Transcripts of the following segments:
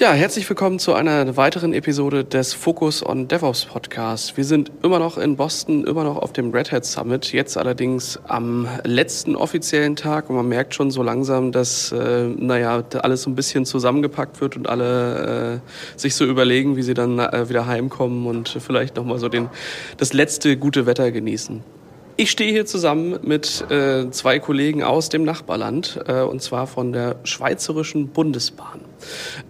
Ja, herzlich willkommen zu einer weiteren Episode des Focus on DevOps Podcast. Wir sind immer noch in Boston, immer noch auf dem Red Hat Summit, jetzt allerdings am letzten offiziellen Tag und man merkt schon so langsam, dass, äh, naja, alles so ein bisschen zusammengepackt wird und alle äh, sich so überlegen, wie sie dann äh, wieder heimkommen und vielleicht nochmal so den, das letzte gute Wetter genießen. Ich stehe hier zusammen mit äh, zwei Kollegen aus dem Nachbarland, äh, und zwar von der Schweizerischen Bundesbahn.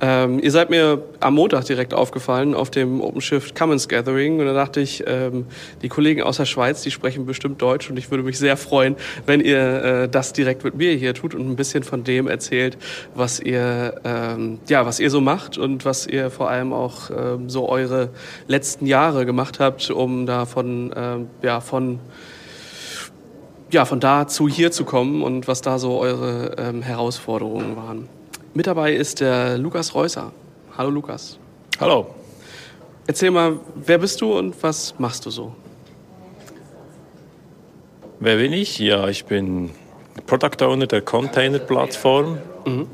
Ähm, ihr seid mir am Montag direkt aufgefallen auf dem OpenShift Commons Gathering und da dachte ich, ähm, die Kollegen aus der Schweiz, die sprechen bestimmt Deutsch und ich würde mich sehr freuen, wenn ihr äh, das direkt mit mir hier tut und ein bisschen von dem erzählt, was ihr, ähm, ja, was ihr so macht und was ihr vor allem auch ähm, so eure letzten Jahre gemacht habt, um da von, ähm, ja, von ja, von da zu hier zu kommen und was da so eure ähm, Herausforderungen waren. Mit dabei ist der Lukas Reusser. Hallo Lukas. Hallo. Erzähl mal, wer bist du und was machst du so? Wer bin ich? Ja, ich bin Product Owner der Container-Plattform mhm.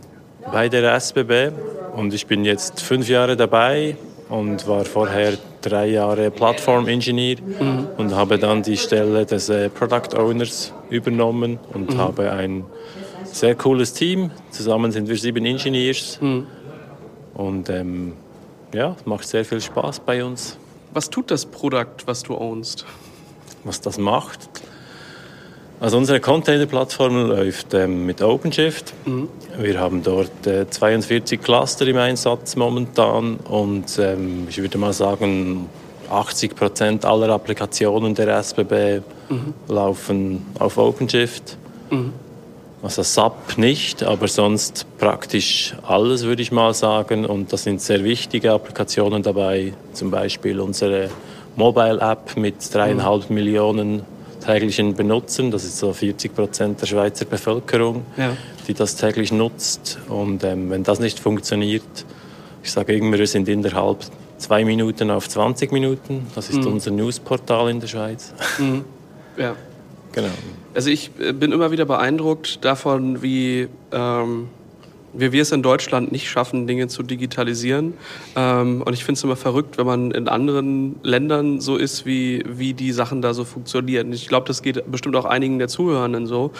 bei der SBB und ich bin jetzt fünf Jahre dabei und war vorher drei Jahre Plattform-Ingenieur mhm. und habe dann die Stelle des äh, Product Owners übernommen und mhm. habe ein sehr cooles Team. Zusammen sind wir sieben Engineers mhm. und ähm, ja, es macht sehr viel Spaß bei uns. Was tut das Produkt, was du ownst? Was das macht? Also unsere Container-Plattform läuft ähm, mit OpenShift. Mhm. Wir haben dort äh, 42 Cluster im Einsatz momentan und ähm, ich würde mal sagen, 80 Prozent aller Applikationen der SBB mhm. laufen auf OpenShift. Mhm. Also SAP nicht, aber sonst praktisch alles, würde ich mal sagen. Und da sind sehr wichtige Applikationen dabei, zum Beispiel unsere Mobile App mit dreieinhalb mhm. Millionen täglichen Benutzern. Das ist so 40 Prozent der Schweizer Bevölkerung, ja. die das täglich nutzt. Und ähm, wenn das nicht funktioniert, ich sage immer, wir sind innerhalb zwei Minuten auf 20 Minuten. Das ist mhm. unser Newsportal in der Schweiz. Mhm. Ja. Genau. Also ich äh, bin immer wieder beeindruckt davon, wie ähm, wie wir es in Deutschland nicht schaffen, Dinge zu digitalisieren. Ähm, und ich finde es immer verrückt, wenn man in anderen Ländern so ist, wie, wie die Sachen da so funktionieren. Ich glaube, das geht bestimmt auch einigen der Zuhörenden so,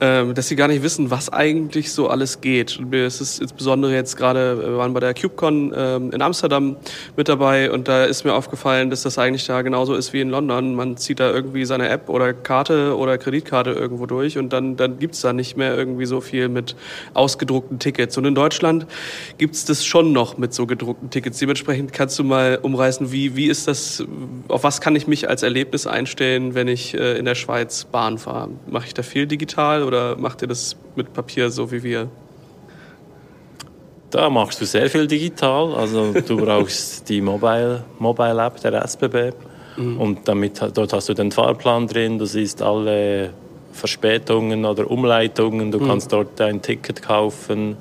ähm, dass sie gar nicht wissen, was eigentlich so alles geht. Und mir ist es insbesondere jetzt gerade, wir waren bei der CubeCon ähm, in Amsterdam mit dabei und da ist mir aufgefallen, dass das eigentlich da genauso ist wie in London. Man zieht da irgendwie seine App oder Karte oder Kreditkarte irgendwo durch und dann, dann gibt's da nicht mehr irgendwie so viel mit ausgedruckten Tickets. Und in Deutschland gibt es das schon noch mit so gedruckten Tickets. Dementsprechend kannst du mal umreißen, wie, wie ist das, auf was kann ich mich als Erlebnis einstellen, wenn ich äh, in der Schweiz Bahn fahre? Mache ich da viel digital oder macht ihr das mit Papier so wie wir? Da machst du sehr viel digital. Also du brauchst die Mobile, Mobile App der SBB mhm. und damit dort hast du den Fahrplan drin. Du siehst alle Verspätungen oder Umleitungen. Du mhm. kannst dort ein Ticket kaufen.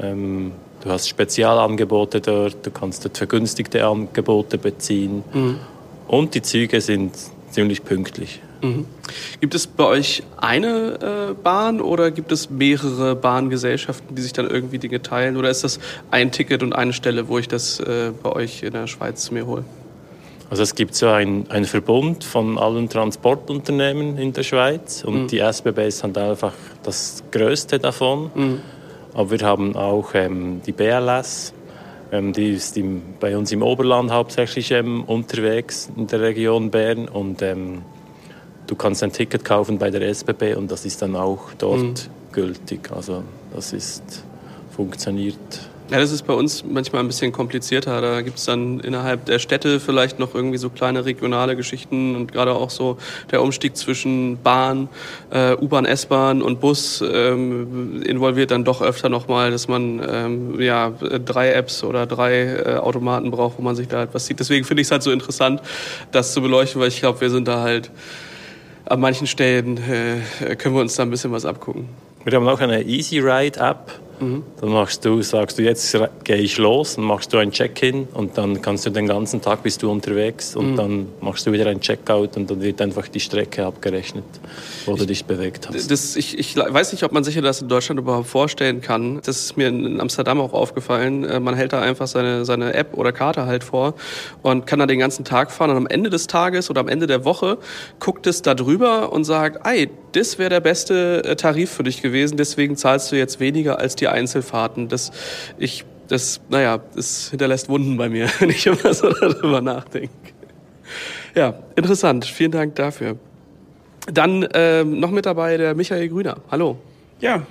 Ähm, du hast Spezialangebote dort. Du kannst dort vergünstigte Angebote beziehen. Mhm. Und die Züge sind ziemlich pünktlich. Mhm. Gibt es bei euch eine äh, Bahn oder gibt es mehrere Bahngesellschaften, die sich dann irgendwie Dinge teilen? Oder ist das ein Ticket und eine Stelle, wo ich das äh, bei euch in der Schweiz mir hole? Also es gibt so einen Verbund von allen Transportunternehmen in der Schweiz und mhm. die SBB ist halt einfach das größte davon. Mhm. Aber wir haben auch ähm, die BLS, ähm, die ist im, bei uns im Oberland hauptsächlich ähm, unterwegs in der Region Bern und ähm, du kannst ein Ticket kaufen bei der SBB und das ist dann auch dort mhm. gültig. Also das ist funktioniert ja, das ist bei uns manchmal ein bisschen komplizierter. Da gibt es dann innerhalb der Städte vielleicht noch irgendwie so kleine regionale Geschichten und gerade auch so der Umstieg zwischen Bahn, äh, U-Bahn, S-Bahn und Bus ähm, involviert dann doch öfter nochmal, dass man ähm, ja drei Apps oder drei äh, Automaten braucht, wo man sich da etwas sieht. Deswegen finde ich es halt so interessant, das zu beleuchten, weil ich glaube, wir sind da halt an manchen Stellen äh, können wir uns da ein bisschen was abgucken. Wir haben auch eine Easy Ride App Mhm. Dann machst du, sagst du, jetzt gehe ich los, dann machst du ein Check-in und dann kannst du den ganzen Tag bist du unterwegs und mhm. dann machst du wieder ein Checkout und dann wird einfach die Strecke abgerechnet, wo ich, du dich bewegt hast. Das, ich, ich weiß nicht, ob man sich das in Deutschland überhaupt vorstellen kann. Das ist mir in Amsterdam auch aufgefallen. Äh, man hält da einfach seine, seine App oder Karte halt vor und kann da den ganzen Tag fahren und am Ende des Tages oder am Ende der Woche guckt es da drüber und sagt, ey, das wäre der beste äh, Tarif für dich gewesen, deswegen zahlst du jetzt weniger als die Einzelfahrten. Das, ich, das, naja, das hinterlässt Wunden bei mir, wenn ich immer so darüber nachdenke. Ja, interessant. Vielen Dank dafür. Dann ähm, noch mit dabei der Michael Grüner. Hallo. Ja,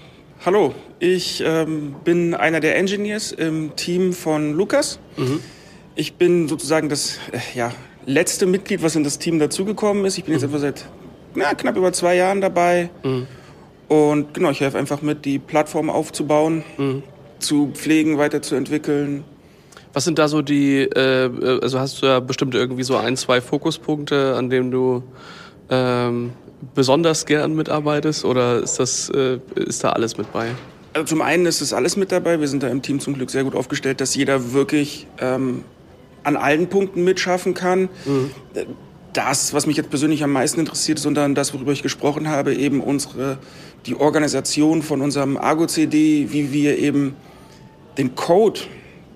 hallo. Ich ähm, bin einer der Engineers im Team von Lukas. Mhm. Ich bin sozusagen das äh, ja, letzte Mitglied, was in das Team dazugekommen ist. Ich bin jetzt mhm. etwa seit na, knapp über zwei Jahren dabei. Mhm. Und genau, ich helfe einfach mit, die Plattform aufzubauen, mhm. zu pflegen, weiterzuentwickeln. Was sind da so die, äh, also hast du ja bestimmt irgendwie so ein, zwei Fokuspunkte, an denen du ähm, besonders gern mitarbeitest oder ist das, äh, ist da alles mit bei? Also zum einen ist es alles mit dabei. Wir sind da im Team zum Glück sehr gut aufgestellt, dass jeder wirklich ähm, an allen Punkten mitschaffen kann. Mhm das, was mich jetzt persönlich am meisten interessiert, sondern das, worüber ich gesprochen habe, eben unsere, die Organisation von unserem Argo-CD, wie wir eben den Code,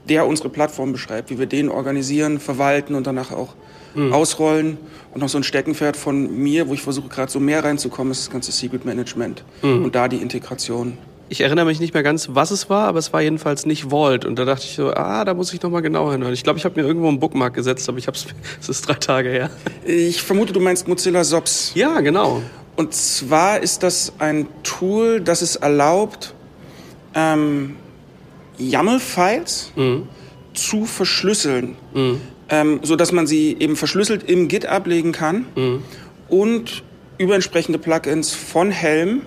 der unsere Plattform beschreibt, wie wir den organisieren, verwalten und danach auch mhm. ausrollen. Und noch so ein Steckenpferd von mir, wo ich versuche gerade so mehr reinzukommen, ist das ganze Secret Management mhm. und da die Integration ich erinnere mich nicht mehr ganz, was es war, aber es war jedenfalls nicht Vault. Und da dachte ich so, ah, da muss ich noch mal genauer hinhören. Ich glaube, ich habe mir irgendwo einen Bookmark gesetzt, aber ich habe es ist drei Tage her. Ich vermute, du meinst Mozilla SOPs. Ja, genau. Und zwar ist das ein Tool, das es erlaubt, ähm, YAML-Files mhm. zu verschlüsseln, mhm. ähm, so dass man sie eben verschlüsselt im Git ablegen kann mhm. und über entsprechende Plugins von Helm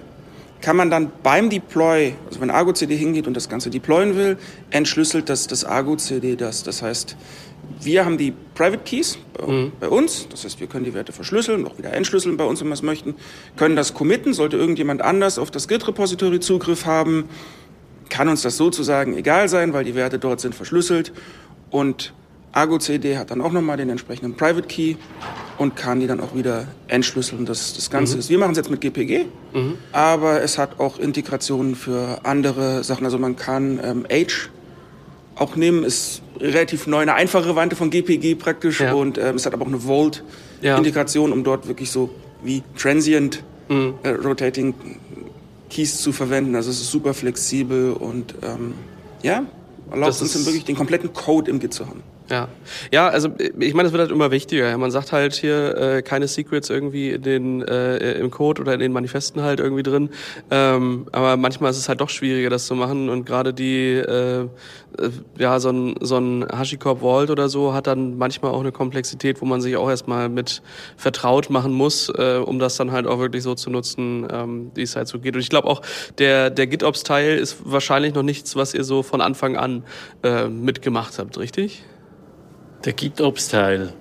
kann man dann beim Deploy, also wenn Argo-CD hingeht und das Ganze deployen will, entschlüsselt das, das Argo-CD das. Das heißt, wir haben die Private Keys mhm. bei uns, das heißt, wir können die Werte verschlüsseln, auch wieder entschlüsseln bei uns, wenn wir es möchten, können das committen, sollte irgendjemand anders auf das Git-Repository Zugriff haben, kann uns das sozusagen egal sein, weil die Werte dort sind verschlüsselt und Argo CD hat dann auch nochmal den entsprechenden Private Key und kann die dann auch wieder entschlüsseln. Das, das Ganze mhm. ist, wir machen es jetzt mit GPG, mhm. aber es hat auch Integrationen für andere Sachen. Also man kann ähm, Age auch nehmen, ist relativ neu, eine einfache Variante von GPG praktisch ja. und ähm, es hat aber auch eine Vault-Integration, ja. um dort wirklich so wie Transient mhm. äh, Rotating Keys zu verwenden. Also es ist super flexibel und ähm, ja, erlaubt das uns dann wirklich den kompletten Code im Git zu haben. Ja, ja, also ich meine, es wird halt immer wichtiger. Man sagt halt hier äh, keine Secrets irgendwie in den äh, im Code oder in den Manifesten halt irgendwie drin. Ähm, aber manchmal ist es halt doch schwieriger, das zu machen. Und gerade die, äh, ja, so ein so ein HashiCorp Vault oder so hat dann manchmal auch eine Komplexität, wo man sich auch erstmal mit vertraut machen muss, äh, um das dann halt auch wirklich so zu nutzen, ähm, wie es halt so geht. Und ich glaube auch, der der GitOps-Teil ist wahrscheinlich noch nichts, was ihr so von Anfang an äh, mitgemacht habt, richtig? Der GitOps-Teil.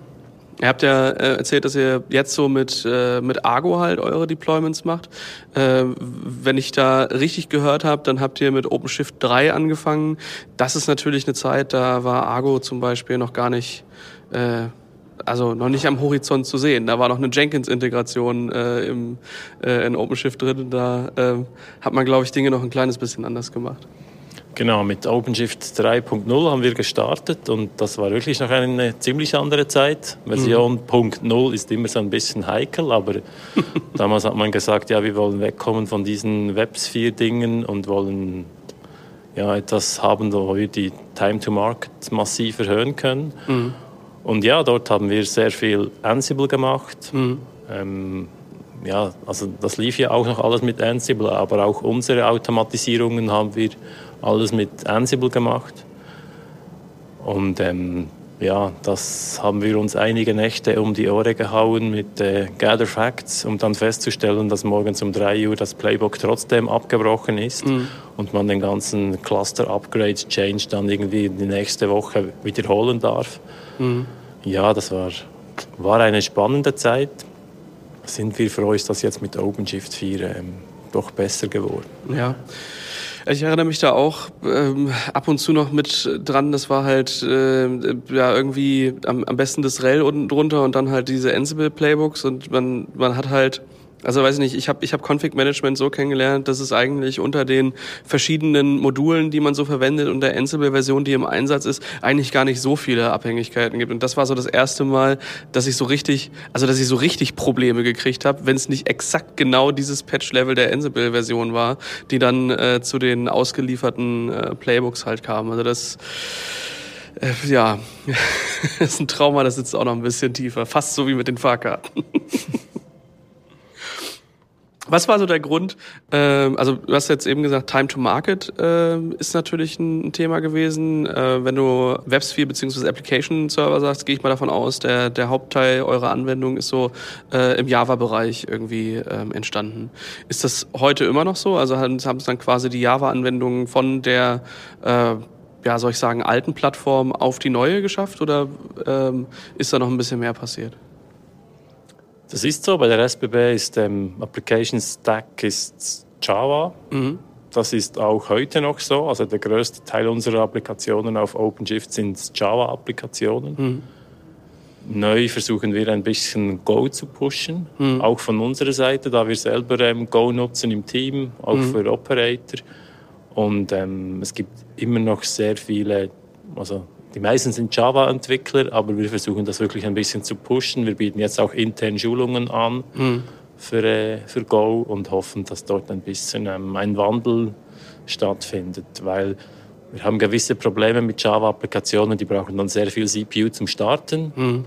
Ihr habt ja äh, erzählt, dass ihr jetzt so mit, äh, mit Argo halt eure Deployments macht. Äh, wenn ich da richtig gehört habe, dann habt ihr mit OpenShift 3 angefangen. Das ist natürlich eine Zeit, da war Argo zum Beispiel noch gar nicht, äh, also noch nicht am Horizont zu sehen. Da war noch eine Jenkins-Integration äh, im, äh, in OpenShift drin. Da äh, hat man, glaube ich, Dinge noch ein kleines bisschen anders gemacht. Genau, mit OpenShift 3.0 haben wir gestartet und das war wirklich noch eine ziemlich andere Zeit. Version mhm. 0 ist immer so ein bisschen heikel, aber damals hat man gesagt, ja, wir wollen wegkommen von diesen Websphere-Dingen und wollen ja, etwas haben, wo wir die Time to Market massiv erhöhen können. Mhm. Und ja, dort haben wir sehr viel Ansible gemacht. Mhm. Ähm, ja, also das lief ja auch noch alles mit Ansible, aber auch unsere Automatisierungen haben wir alles mit Ansible gemacht. Und ähm, ja, das haben wir uns einige Nächte um die Ohren gehauen mit äh, Gather Facts, um dann festzustellen, dass morgens um 3 Uhr das Playbook trotzdem abgebrochen ist mhm. und man den ganzen Cluster Upgrade Change dann irgendwie die nächste Woche wiederholen darf. Mhm. Ja, das war, war eine spannende Zeit. Sind wir froh, ist das jetzt mit OpenShift 4 ähm, doch besser geworden. Ja. Ich erinnere mich da auch ähm, ab und zu noch mit dran. Das war halt äh, ja irgendwie am, am besten das Rel unten drunter und dann halt diese Ansible Playbooks und man man hat halt also weiß ich nicht, ich habe ich hab Config Management so kennengelernt, dass es eigentlich unter den verschiedenen Modulen, die man so verwendet und der Ansible-Version, die im Einsatz ist, eigentlich gar nicht so viele Abhängigkeiten gibt. Und das war so das erste Mal, dass ich so richtig, also dass ich so richtig Probleme gekriegt habe, wenn es nicht exakt genau dieses Patch-Level der Ansible-Version war, die dann äh, zu den ausgelieferten äh, Playbooks halt kam. Also das äh, ja, das ist ein Trauma, das sitzt auch noch ein bisschen tiefer. Fast so wie mit den Fahrkarten. Was war so der Grund? Ähm, also du hast jetzt eben gesagt, Time to Market äh, ist natürlich ein, Thema gewesen. Äh, wenn du WebSphere bzw. Application Server sagst, gehe ich mal davon aus, der, der Hauptteil eurer Anwendung ist so äh, im Java-Bereich irgendwie ähm, entstanden. Ist das heute immer noch so? Also haben es dann quasi die Java-Anwendungen von der äh, ja, soll ich sagen, alten Plattform auf die neue geschafft oder ähm, ist da noch ein bisschen mehr passiert? Das ist so. Bei der SBB ist ähm, Application Stack ist Java. Mhm. Das ist auch heute noch so. Also der größte Teil unserer Applikationen auf OpenShift sind Java-Applikationen. Mhm. Neu versuchen wir ein bisschen Go zu pushen, mhm. auch von unserer Seite, da wir selber ähm, Go nutzen im Team, auch mhm. für Operator. Und ähm, es gibt immer noch sehr viele, also die meisten sind Java-Entwickler, aber wir versuchen das wirklich ein bisschen zu pushen. Wir bieten jetzt auch intern Schulungen an mhm. für, äh, für Go und hoffen, dass dort ein bisschen ähm, ein Wandel stattfindet, weil wir haben gewisse Probleme mit Java-Applikationen, die brauchen dann sehr viel CPU zum Starten, mhm.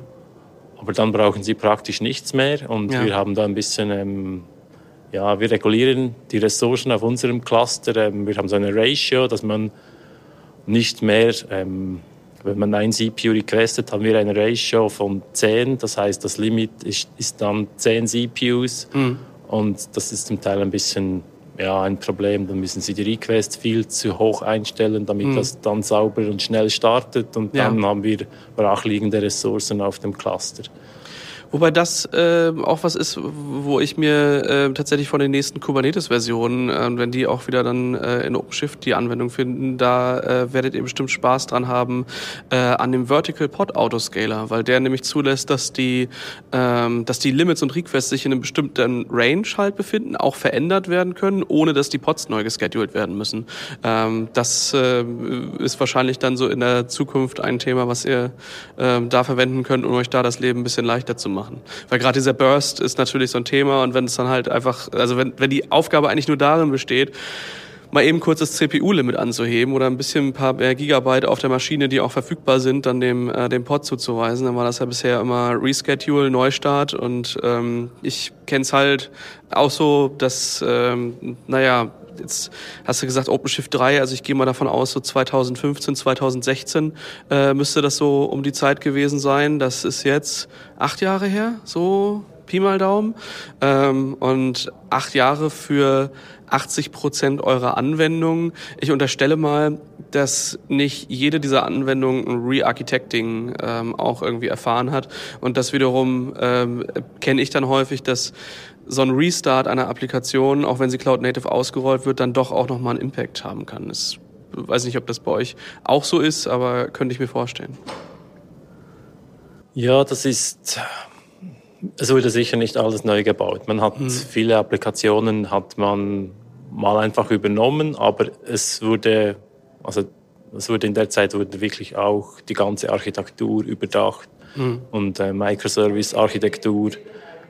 aber dann brauchen sie praktisch nichts mehr und ja. wir haben da ein bisschen ähm, ja, wir regulieren die Ressourcen auf unserem Cluster. Ähm, wir haben so eine Ratio, dass man nicht mehr ähm, wenn man ein CPU requestet, haben wir eine Ratio von 10. Das heißt, das Limit ist, ist dann 10 CPUs. Mhm. Und das ist zum Teil ein bisschen ja, ein Problem. Dann müssen Sie die Request viel zu hoch einstellen, damit mhm. das dann sauber und schnell startet. Und dann ja. haben wir brachliegende Ressourcen auf dem Cluster. Wobei das äh, auch was ist, wo ich mir äh, tatsächlich von den nächsten Kubernetes-Versionen, äh, wenn die auch wieder dann äh, in OpenShift die Anwendung finden, da äh, werdet ihr bestimmt Spaß dran haben äh, an dem Vertical Pod Autoscaler, weil der nämlich zulässt, dass die, ähm, dass die Limits und Requests sich in einem bestimmten Range halt befinden, auch verändert werden können, ohne dass die Pods neu gescheduled werden müssen. Ähm, das äh, ist wahrscheinlich dann so in der Zukunft ein Thema, was ihr äh, da verwenden könnt, um euch da das Leben ein bisschen leichter zu machen machen. Weil gerade dieser Burst ist natürlich so ein Thema und wenn es dann halt einfach, also wenn, wenn die Aufgabe eigentlich nur darin besteht, mal eben kurz das CPU-Limit anzuheben oder ein bisschen ein paar mehr Gigabyte auf der Maschine, die auch verfügbar sind, dann dem, äh, dem Pod zuzuweisen. Dann war das ja bisher immer Reschedule, Neustart und ähm, ich kenne es halt auch so, dass, ähm, naja, jetzt hast du gesagt OpenShift 3, also ich gehe mal davon aus, so 2015, 2016 äh, müsste das so um die Zeit gewesen sein. Das ist jetzt acht Jahre her, so Pi mal Daumen. Ähm, und acht Jahre für 80 Prozent eurer Anwendungen. Ich unterstelle mal, dass nicht jede dieser Anwendungen ein Re-Architecting ähm, auch irgendwie erfahren hat. Und das wiederum ähm, kenne ich dann häufig, dass so ein Restart einer Applikation, auch wenn sie Cloud Native ausgerollt wird, dann doch auch nochmal einen Impact haben kann. Ich weiß nicht, ob das bei euch auch so ist, aber könnte ich mir vorstellen. Ja, das ist, es wurde sicher nicht alles neu gebaut. Man hat mhm. viele Applikationen, hat man mal einfach übernommen, aber es wurde, also es wurde in der Zeit wurde wirklich auch die ganze Architektur überdacht mhm. und äh, Microservice-Architektur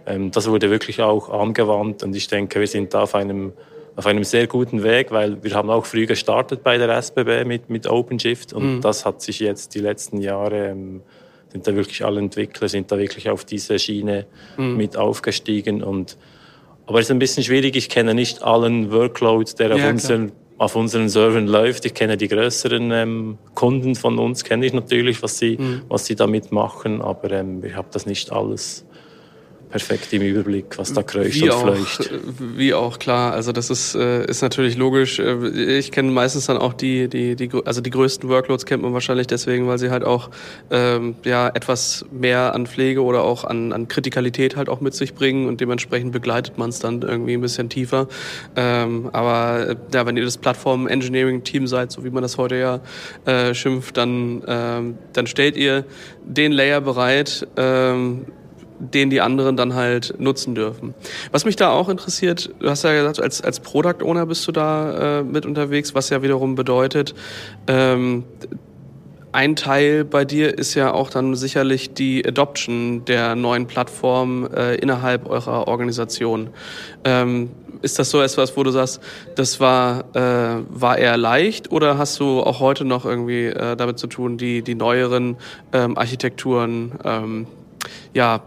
das wurde wirklich auch angewandt und ich denke, wir sind da auf einem, auf einem sehr guten Weg, weil wir haben auch früh gestartet bei der SBB mit, mit OpenShift und mhm. das hat sich jetzt die letzten Jahre, ähm, sind da wirklich alle Entwickler, sind da wirklich auf diese Schiene mhm. mit aufgestiegen und aber es ist ein bisschen schwierig, ich kenne nicht allen Workloads, der auf ja, unseren auf unseren Servern läuft. Ich kenne die größeren ähm, Kunden von uns, kenne ich natürlich, was sie, mhm. was sie damit machen, aber ähm, ich habe das nicht alles perfekt im Überblick, was da kreucht wie und auch, fleucht. Wie auch, klar. Also das ist, äh, ist natürlich logisch. Äh, ich kenne meistens dann auch die, die, die, also die größten Workloads kennt man wahrscheinlich deswegen, weil sie halt auch ähm, ja, etwas mehr an Pflege oder auch an, an Kritikalität halt auch mit sich bringen und dementsprechend begleitet man es dann irgendwie ein bisschen tiefer. Ähm, aber äh, ja, wenn ihr das Plattform-Engineering-Team seid, so wie man das heute ja äh, schimpft, dann, ähm, dann stellt ihr den Layer bereit, ähm, den die anderen dann halt nutzen dürfen. Was mich da auch interessiert, du hast ja gesagt, als, als Product Owner bist du da äh, mit unterwegs, was ja wiederum bedeutet, ähm, ein Teil bei dir ist ja auch dann sicherlich die Adoption der neuen Plattform äh, innerhalb eurer Organisation. Ähm, ist das so etwas, wo du sagst, das war, äh, war eher leicht oder hast du auch heute noch irgendwie äh, damit zu tun, die, die neueren ähm, Architekturen ähm, ja,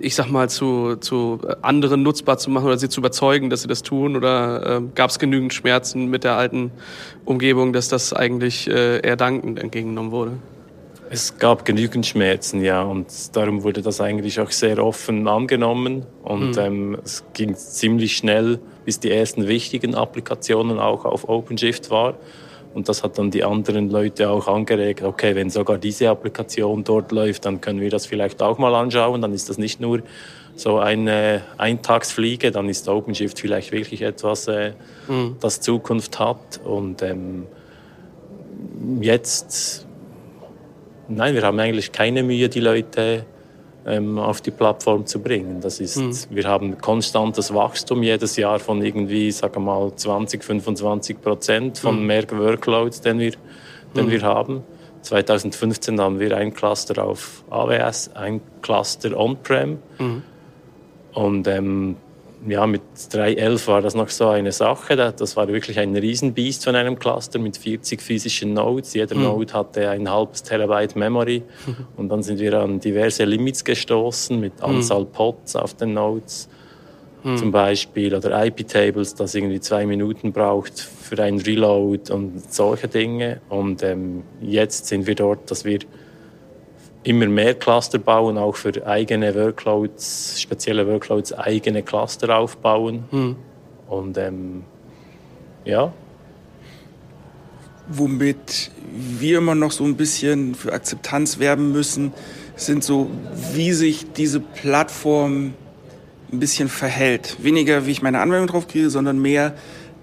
ich sag mal, zu, zu anderen nutzbar zu machen oder sie zu überzeugen, dass sie das tun? Oder äh, gab es genügend Schmerzen mit der alten Umgebung, dass das eigentlich äh, eher dankend entgegengenommen wurde? Es gab genügend Schmerzen, ja, und darum wurde das eigentlich auch sehr offen angenommen und mhm. ähm, es ging ziemlich schnell, bis die ersten wichtigen Applikationen auch auf OpenShift waren. Und das hat dann die anderen Leute auch angeregt, okay, wenn sogar diese Applikation dort läuft, dann können wir das vielleicht auch mal anschauen. Dann ist das nicht nur so eine Eintagsfliege, dann ist OpenShift vielleicht wirklich etwas, äh, mhm. das Zukunft hat. Und ähm, jetzt, nein, wir haben eigentlich keine Mühe, die Leute ähm, auf die Plattform zu bringen. Das ist, mhm. Wir haben konstantes Wachstum jedes Jahr von irgendwie, sagen mal, 20, 25 Prozent von mhm. mehr Workloads, den wir, den mhm. wir haben. 2015 haben wir ein Cluster auf AWS, ein Cluster On-Prem. Mhm. Und ähm, ja, mit 3.11 war das noch so eine Sache. Das war wirklich ein Riesenbiest von einem Cluster mit 40 physischen Nodes. Jeder mhm. Node hatte ein halbes Terabyte Memory. Mhm. Und dann sind wir an diverse Limits gestoßen mit hm. Anzahl mhm. Pods auf den Nodes hm. zum Beispiel oder IP-Tables, das irgendwie zwei Minuten braucht für ein Reload und solche Dinge. Und ähm, jetzt sind wir dort, dass wir immer mehr Cluster bauen, auch für eigene Workloads, spezielle Workloads, eigene Cluster aufbauen. Hm. Und ähm, ja. Womit wir immer noch so ein bisschen für Akzeptanz werben müssen, sind so, wie sich diese Plattform ein bisschen verhält. Weniger, wie ich meine Anwendung drauf kriege, sondern mehr,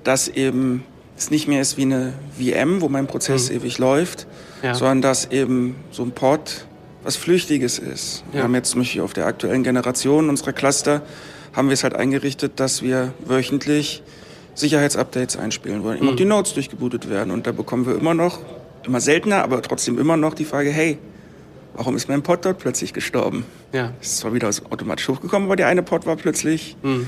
dass eben es nicht mehr ist wie eine VM, wo mein Prozess mhm. ewig läuft, ja. sondern dass eben so ein Pod was Flüchtiges ist. Ja. Wir haben jetzt zum Beispiel auf der aktuellen Generation unserer Cluster haben wir es halt eingerichtet, dass wir wöchentlich Sicherheitsupdates einspielen wollen. Immer mhm. die Nodes durchgebootet werden. Und da bekommen wir immer noch, immer seltener, aber trotzdem immer noch die Frage, hey, warum ist mein Pod dort plötzlich gestorben? Ja. Ist zwar wieder automatisch hochgekommen, aber der eine Pod war plötzlich mhm.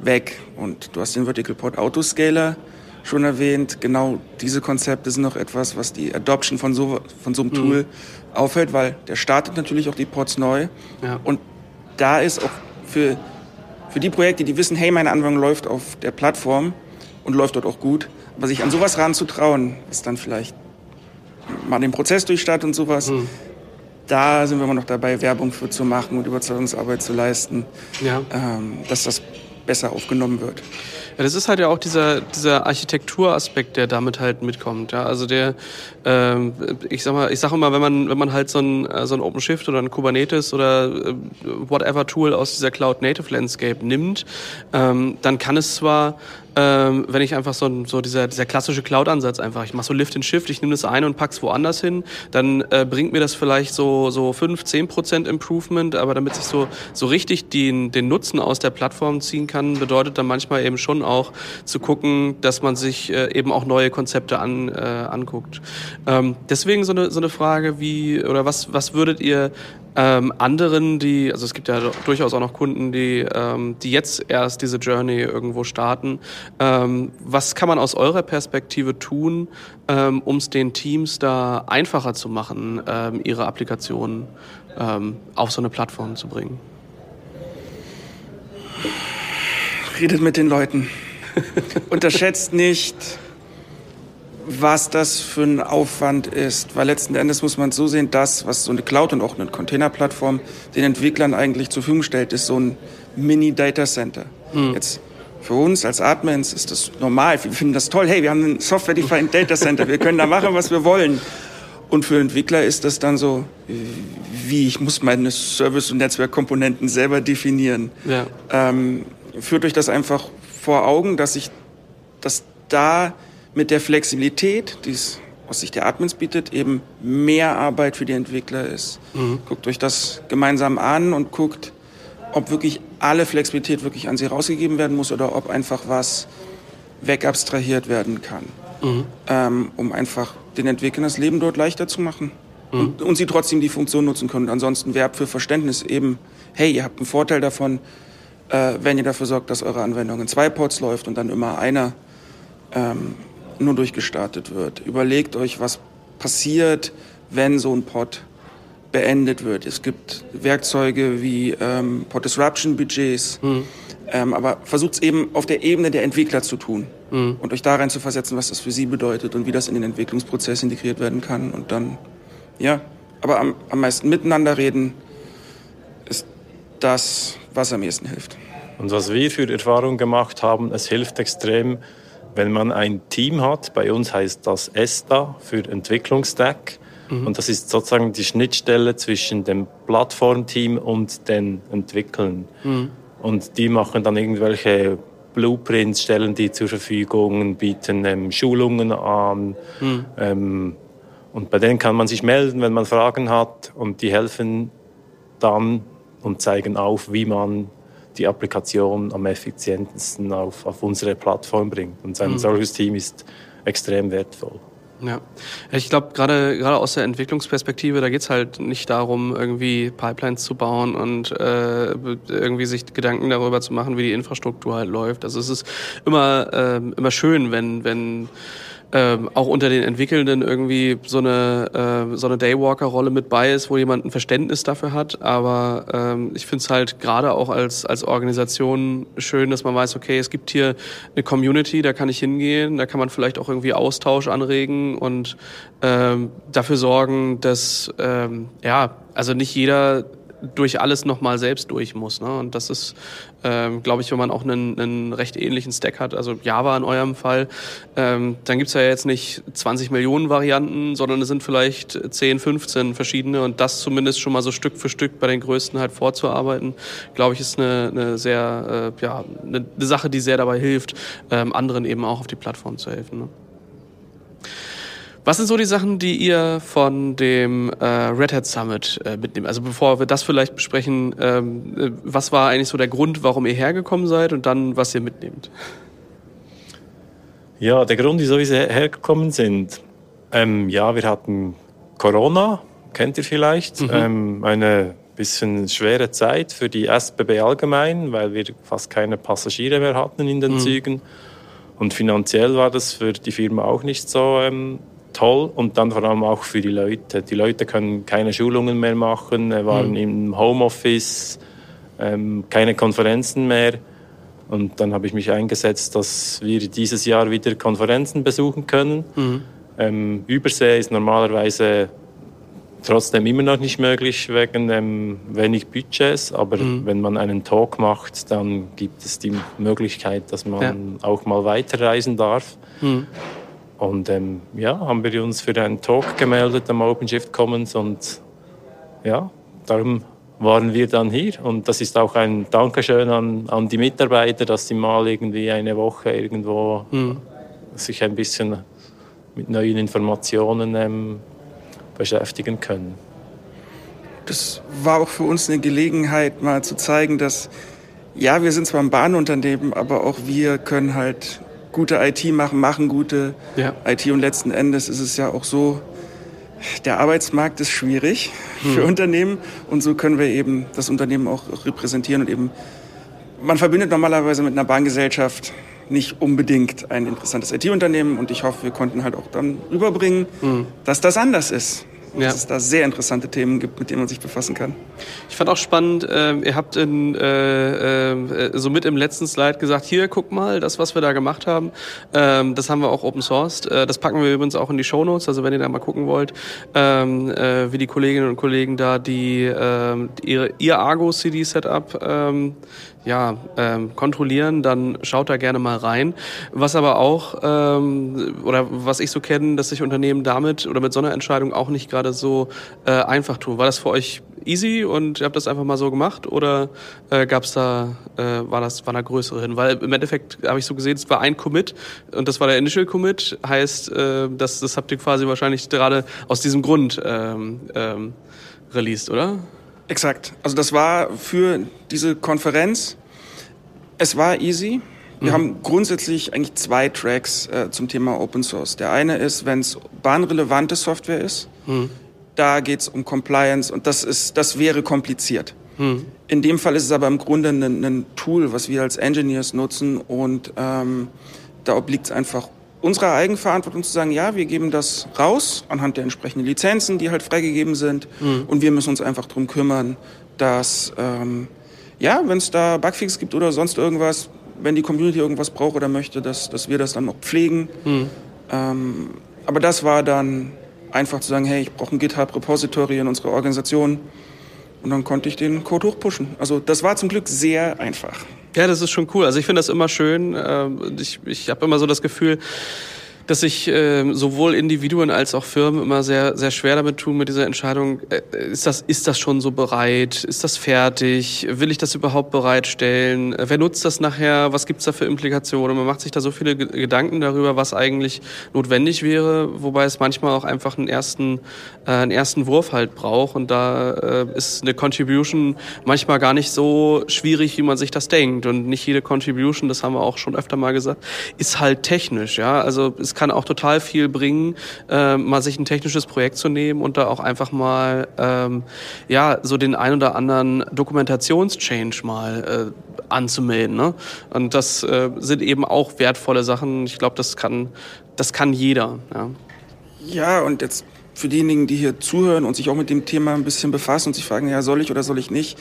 weg. Und du hast den Vertical Pod Autoscaler schon erwähnt. Genau diese Konzepte sind noch etwas, was die Adoption von so, von so einem mhm. Tool auffällt, weil der startet natürlich auch die Pods neu. Ja. Und da ist auch für, für die Projekte, die wissen, hey, meine Anwendung läuft auf der Plattform und läuft dort auch gut, aber sich an sowas ranzutrauen, ist dann vielleicht mal den Prozess durchstartet und sowas. Mhm. Da sind wir immer noch dabei, Werbung für zu machen und Überzeugungsarbeit zu leisten, ja. ähm, dass das besser aufgenommen wird. Ja, das ist halt ja auch dieser, dieser Architekturaspekt, der damit halt mitkommt. Ja? Also der, ähm, ich sag mal, ich sage immer, wenn man, wenn man halt so ein, äh, so ein OpenShift oder ein Kubernetes oder äh, whatever Tool aus dieser Cloud Native Landscape nimmt, ähm, dann kann es zwar ähm, wenn ich einfach so, so dieser, dieser klassische Cloud-Ansatz einfach, ich mache so Lift and Shift, ich nehme das ein und pack's woanders hin, dann äh, bringt mir das vielleicht so, so 5, 10 Prozent Improvement, aber damit ich so, so richtig den, den Nutzen aus der Plattform ziehen kann, bedeutet dann manchmal eben schon auch zu gucken, dass man sich äh, eben auch neue Konzepte an, äh, anguckt. Ähm, deswegen so eine, so eine Frage wie, oder was, was würdet ihr ähm, anderen, die, also es gibt ja durchaus auch noch Kunden, die, ähm, die jetzt erst diese Journey irgendwo starten. Ähm, was kann man aus eurer Perspektive tun, ähm, um es den Teams da einfacher zu machen, ähm, ihre Applikationen ähm, auf so eine Plattform zu bringen? Redet mit den Leuten. Unterschätzt nicht, was das für ein Aufwand ist. Weil letzten Endes muss man es so sehen, das, was so eine Cloud und auch eine Containerplattform den Entwicklern eigentlich zur Verfügung stellt, ist so ein Mini-Data-Center. Mhm. Jetzt für uns als Admins ist das normal. Wir finden das toll. Hey, wir haben ein Software-Defined Data Center. Wir können da machen, was wir wollen. Und für Entwickler ist das dann so, wie ich muss meine Service- und Netzwerkkomponenten selber definieren. Ja. Ähm, führt euch das einfach vor Augen, dass ich, dass da mit der Flexibilität, die es aus Sicht der Admins bietet, eben mehr Arbeit für die Entwickler ist. Mhm. Guckt euch das gemeinsam an und guckt, ob wirklich alle Flexibilität wirklich an sie rausgegeben werden muss oder ob einfach was wegabstrahiert werden kann, mhm. ähm, um einfach den Entwicklern das Leben dort leichter zu machen. Mhm. Und, und, sie trotzdem die Funktion nutzen können. Ansonsten Verb für Verständnis eben, hey, ihr habt einen Vorteil davon, äh, wenn ihr dafür sorgt, dass eure Anwendung in zwei Pods läuft und dann immer einer ähm, nur durchgestartet wird. Überlegt euch, was passiert, wenn so ein Pod beendet wird. Es gibt Werkzeuge wie ähm, Pod Disruption Budgets, mhm. ähm, aber versucht es eben auf der Ebene der Entwickler zu tun mhm. und euch da rein zu versetzen, was das für sie bedeutet und wie das in den Entwicklungsprozess integriert werden kann und dann, ja, aber am, am meisten miteinander reden ist das, was am ehesten hilft. Und was wir für Erfahrungen gemacht haben, es hilft extrem, wenn man ein Team hat, bei uns heißt das ESTA für Entwicklungsstack. Mhm. Und das ist sozusagen die Schnittstelle zwischen dem Plattformteam und den Entwicklern. Mhm. Und die machen dann irgendwelche Blueprints, stellen die zur Verfügung, bieten ähm, Schulungen an. Mhm. Ähm, und bei denen kann man sich melden, wenn man Fragen hat. Und die helfen dann und zeigen auf, wie man die Applikation am effizientesten auf, auf unsere Plattform bringt. Und ein mhm. solches Team ist extrem wertvoll. Ja, ich glaube, gerade gerade aus der Entwicklungsperspektive, da geht's halt nicht darum, irgendwie Pipelines zu bauen und äh, irgendwie sich Gedanken darüber zu machen, wie die Infrastruktur halt läuft. Also es ist immer äh, immer schön, wenn wenn ähm, auch unter den Entwickelnden irgendwie so eine, äh, so eine Daywalker-Rolle mit bei ist, wo jemand ein Verständnis dafür hat. Aber ähm, ich finde es halt gerade auch als, als Organisation schön, dass man weiß, okay, es gibt hier eine Community, da kann ich hingehen, da kann man vielleicht auch irgendwie Austausch anregen und ähm, dafür sorgen, dass ähm, ja, also nicht jeder durch alles nochmal selbst durch muss. Ne? Und das ist, ähm, glaube ich, wenn man auch einen, einen recht ähnlichen Stack hat, also Java in eurem Fall, ähm, dann gibt's ja jetzt nicht 20 Millionen Varianten, sondern es sind vielleicht 10, 15 verschiedene und das zumindest schon mal so Stück für Stück bei den größten halt vorzuarbeiten, glaube ich, ist eine, eine sehr, äh, ja, eine, Sache, die sehr dabei hilft, ähm, anderen eben auch auf die Plattform zu helfen. Ne? Was sind so die Sachen, die ihr von dem äh, Red Hat Summit äh, mitnehmt? Also bevor wir das vielleicht besprechen, ähm, äh, was war eigentlich so der Grund, warum ihr hergekommen seid und dann, was ihr mitnehmt? Ja, der Grund, wieso wir hergekommen sind, ähm, ja, wir hatten Corona, kennt ihr vielleicht, mhm. ähm, eine bisschen schwere Zeit für die SBB allgemein, weil wir fast keine Passagiere mehr hatten in den mhm. Zügen. Und finanziell war das für die Firma auch nicht so ähm, toll und dann vor allem auch für die Leute. Die Leute können keine Schulungen mehr machen, waren mhm. im Homeoffice, ähm, keine Konferenzen mehr. Und dann habe ich mich eingesetzt, dass wir dieses Jahr wieder Konferenzen besuchen können. Mhm. Ähm, Übersee ist normalerweise trotzdem immer noch nicht möglich wegen ähm, wenig Budgets, aber mhm. wenn man einen Talk macht, dann gibt es die Möglichkeit, dass man ja. auch mal weiterreisen darf. Mhm. Und ähm, ja, haben wir uns für einen Talk gemeldet am OpenShift Commons und ja, darum waren wir dann hier. Und das ist auch ein Dankeschön an, an die Mitarbeiter, dass sie mal irgendwie eine Woche irgendwo mhm. sich ein bisschen mit neuen Informationen ähm, beschäftigen können. Das war auch für uns eine Gelegenheit, mal zu zeigen, dass ja, wir sind zwar ein Bahnunternehmen, aber auch wir können halt gute IT machen, machen gute ja. IT und letzten Endes ist es ja auch so, der Arbeitsmarkt ist schwierig hm. für Unternehmen und so können wir eben das Unternehmen auch repräsentieren und eben, man verbindet normalerweise mit einer Bahngesellschaft nicht unbedingt ein interessantes IT-Unternehmen und ich hoffe, wir konnten halt auch dann rüberbringen, hm. dass das anders ist. Ja. dass es da sehr interessante Themen gibt, mit denen man sich befassen kann. Ich fand auch spannend, äh, ihr habt in, äh, äh, so mit im letzten Slide gesagt, hier, guck mal, das, was wir da gemacht haben, ähm, das haben wir auch open sourced. Äh, das packen wir übrigens auch in die Show Notes, also wenn ihr da mal gucken wollt, ähm, äh, wie die Kolleginnen und Kollegen da die, äh, ihre, ihr Argo-CD-Setup ähm, ja, ähm, kontrollieren, dann schaut da gerne mal rein. Was aber auch, ähm, oder was ich so kenne, dass sich Unternehmen damit oder mit so einer Entscheidung auch nicht gerade so äh, einfach tun. War das für euch easy und ihr habt das einfach mal so gemacht oder äh, gab's da, äh, war das, war da größere hin? Weil im Endeffekt habe ich so gesehen, es war ein Commit und das war der Initial Commit, heißt, äh, das, das habt ihr quasi wahrscheinlich gerade aus diesem Grund ähm, ähm, released, oder? Exakt. Also das war für diese Konferenz, es war easy. Wir mhm. haben grundsätzlich eigentlich zwei Tracks äh, zum Thema Open Source. Der eine ist, wenn es bahnrelevante Software ist, mhm. da geht es um Compliance und das, ist, das wäre kompliziert. Mhm. In dem Fall ist es aber im Grunde ein, ein Tool, was wir als Engineers nutzen und ähm, da obliegt es einfach unserer Eigenverantwortung zu sagen, ja, wir geben das raus anhand der entsprechenden Lizenzen, die halt freigegeben sind. Mhm. Und wir müssen uns einfach darum kümmern, dass, ähm, ja, wenn es da Bugfix gibt oder sonst irgendwas, wenn die Community irgendwas braucht oder möchte, dass, dass wir das dann noch pflegen. Mhm. Ähm, aber das war dann einfach zu sagen, hey, ich brauche ein GitHub-Repository in unserer Organisation. Und dann konnte ich den Code hochpushen. Also das war zum Glück sehr einfach. Ja, das ist schon cool. Also ich finde das immer schön. Ähm, ich, ich habe immer so das Gefühl, dass sich äh, sowohl Individuen als auch Firmen immer sehr, sehr schwer damit tun mit dieser Entscheidung, äh, ist, das, ist das schon so bereit? Ist das fertig? Will ich das überhaupt bereitstellen? Äh, wer nutzt das nachher? Was gibt's da für Implikationen? Man macht sich da so viele G Gedanken darüber, was eigentlich notwendig wäre, wobei es manchmal auch einfach einen ersten, äh, einen ersten Wurf halt braucht. Und da äh, ist eine Contribution manchmal gar nicht so schwierig, wie man sich das denkt. Und nicht jede Contribution, das haben wir auch schon öfter mal gesagt, ist halt technisch. Ja, also es kann auch total viel bringen, äh, mal sich ein technisches Projekt zu nehmen und da auch einfach mal ähm, ja so den ein oder anderen Dokumentationschange mal äh, anzumelden. Ne? Und das äh, sind eben auch wertvolle Sachen. Ich glaube, das kann das kann jeder. Ja. ja, und jetzt für diejenigen, die hier zuhören und sich auch mit dem Thema ein bisschen befassen und sich fragen, ja, soll ich oder soll ich nicht?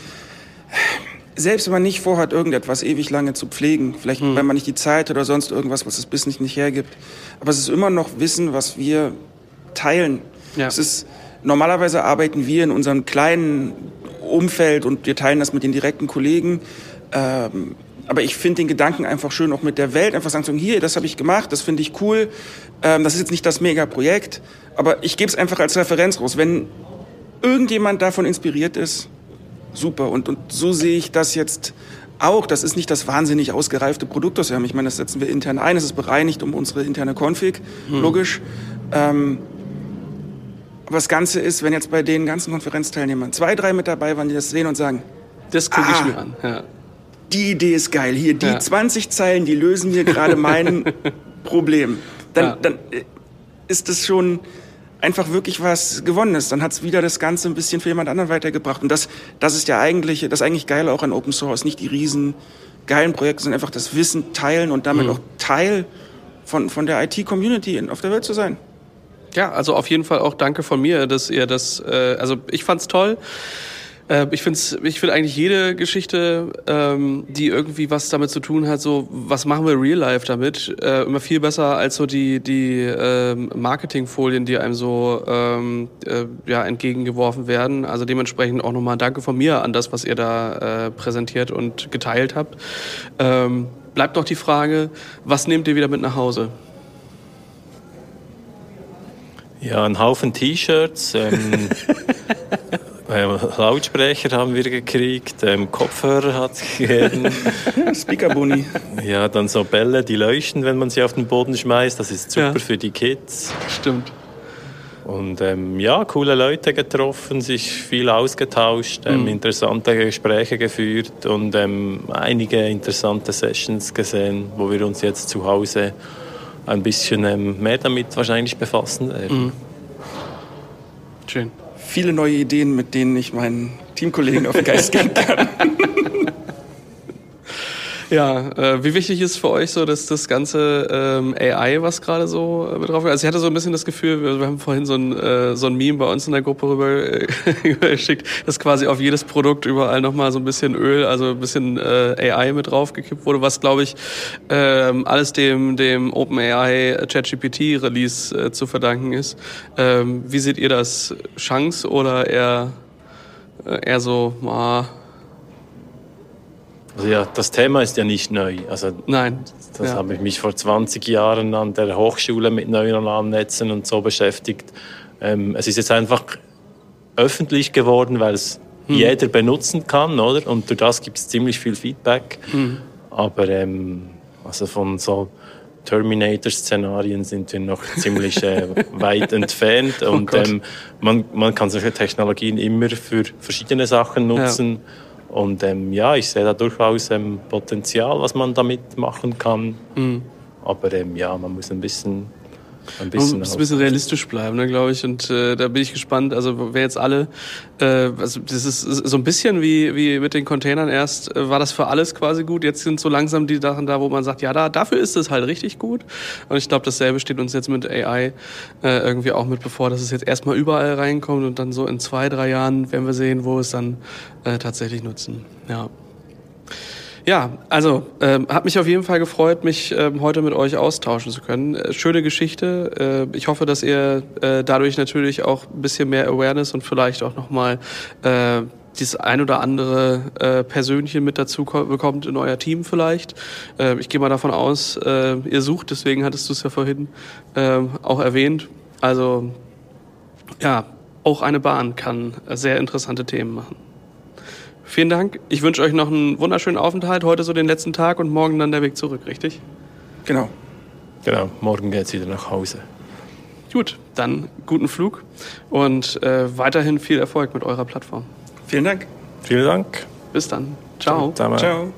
Selbst wenn man nicht vorhat, irgendetwas ewig lange zu pflegen, vielleicht mhm. weil man nicht die Zeit oder sonst irgendwas, was das Business nicht hergibt, aber es ist immer noch Wissen, was wir teilen. Ja. Es ist, normalerweise arbeiten wir in unserem kleinen Umfeld und wir teilen das mit den direkten Kollegen. Ähm, aber ich finde den Gedanken einfach schön, auch mit der Welt einfach sagen, hier, das habe ich gemacht, das finde ich cool. Ähm, das ist jetzt nicht das Mega-Projekt, aber ich gebe es einfach als Referenz raus. Wenn irgendjemand davon inspiriert ist, super. Und, und so sehe ich das jetzt auch. Das ist nicht das wahnsinnig ausgereifte Produkt, das wir haben. Ich meine, das setzen wir intern ein. Es ist bereinigt um unsere interne Config, hm. logisch. Ähm, aber das Ganze ist, wenn jetzt bei den ganzen Konferenzteilnehmern zwei, drei mit dabei waren, die das sehen und sagen, das gucke ah, ich mir an. Ja. Die Idee ist geil. Hier, die ja. 20 Zeilen, die lösen mir gerade mein Problem. Dann, ja. dann äh, ist es schon einfach wirklich was gewonnen ist. Dann hat es wieder das Ganze ein bisschen für jemand anderen weitergebracht. Und das, das ist ja eigentlich, das eigentlich Geile auch an Open Source. Nicht die riesen geilen Projekte, sondern einfach das Wissen teilen und damit mhm. auch Teil von, von der IT-Community auf der Welt zu sein. Ja, also auf jeden Fall auch danke von mir, dass ihr das, äh, also ich fand's toll. Äh, ich finde ich find eigentlich jede Geschichte, ähm, die irgendwie was damit zu tun hat, so was machen wir real life damit, äh, immer viel besser als so die, die ähm, Marketingfolien, die einem so ähm, äh, ja, entgegengeworfen werden. Also dementsprechend auch nochmal Danke von mir an das, was ihr da äh, präsentiert und geteilt habt. Ähm, bleibt noch die Frage, was nehmt ihr wieder mit nach Hause? Ja, ein Haufen T-Shirts. Ähm, Ähm, Lautsprecher haben wir gekriegt, ähm, Kopfhörer hat es gegeben. Speakerbuni. Ja, dann so Bälle, die leuchten, wenn man sie auf den Boden schmeißt. Das ist super ja. für die Kids. Stimmt. Und ähm, ja, coole Leute getroffen, sich viel ausgetauscht, ähm, mhm. interessante Gespräche geführt und ähm, einige interessante Sessions gesehen, wo wir uns jetzt zu Hause ein bisschen ähm, mehr damit wahrscheinlich befassen werden. Mhm. Schön viele neue Ideen, mit denen ich meinen Teamkollegen auf den Geist gehen kann. Ja, äh, wie wichtig ist für euch so, dass das ganze ähm, AI, was gerade so äh, drauf Also ich hatte so ein bisschen das Gefühl, wir, wir haben vorhin so ein, äh, so ein Meme bei uns in der Gruppe rüber äh, geschickt, dass quasi auf jedes Produkt überall nochmal so ein bisschen Öl, also ein bisschen äh, AI mit draufgekippt wurde, was glaube ich ähm, alles dem, dem OpenAI ChatGPT Release äh, zu verdanken ist. Ähm, wie seht ihr das? Chance oder eher, äh, eher so, ah, also ja, das Thema ist ja nicht neu. Also Nein. Das ja. habe ich mich vor 20 Jahren an der Hochschule mit neuronalen Netzen und so beschäftigt. Ähm, es ist jetzt einfach öffentlich geworden, weil es hm. jeder benutzen kann, oder? Und durch das gibt es ziemlich viel Feedback. Hm. Aber ähm, also von so Terminator-Szenarien sind wir noch ziemlich äh, weit entfernt. Oh und ähm, man, man kann solche Technologien immer für verschiedene Sachen nutzen. Ja. Und ähm, ja, ich sehe da durchaus ähm, Potenzial, was man damit machen kann. Mhm. Aber ähm, ja, man muss ein bisschen ein bisschen, muss ein bisschen realistisch bleiben, ne, glaube ich. Und äh, da bin ich gespannt. Also wer jetzt alle, äh, also das ist so ein bisschen wie wie mit den Containern erst äh, war das für alles quasi gut. Jetzt sind so langsam die Sachen da, wo man sagt, ja, da dafür ist es halt richtig gut. Und ich glaube, dasselbe steht uns jetzt mit AI äh, irgendwie auch mit bevor, dass es jetzt erstmal überall reinkommt und dann so in zwei drei Jahren werden wir sehen, wo es dann äh, tatsächlich nutzen. Ja. Ja, also ähm, hat mich auf jeden Fall gefreut, mich ähm, heute mit euch austauschen zu können. Äh, schöne Geschichte. Äh, ich hoffe, dass ihr äh, dadurch natürlich auch ein bisschen mehr Awareness und vielleicht auch nochmal äh, dieses ein oder andere äh, Persönchen mit dazu bekommt in euer Team vielleicht. Äh, ich gehe mal davon aus, äh, ihr sucht, deswegen hattest du es ja vorhin äh, auch erwähnt. Also ja, auch eine Bahn kann sehr interessante Themen machen. Vielen Dank. Ich wünsche euch noch einen wunderschönen Aufenthalt. Heute so den letzten Tag und morgen dann der Weg zurück, richtig? Genau. Genau, morgen geht es wieder nach Hause. Gut, dann guten Flug und äh, weiterhin viel Erfolg mit eurer Plattform. Vielen Dank. Vielen Dank. Bis dann. Ciao. Ciao. Ciao.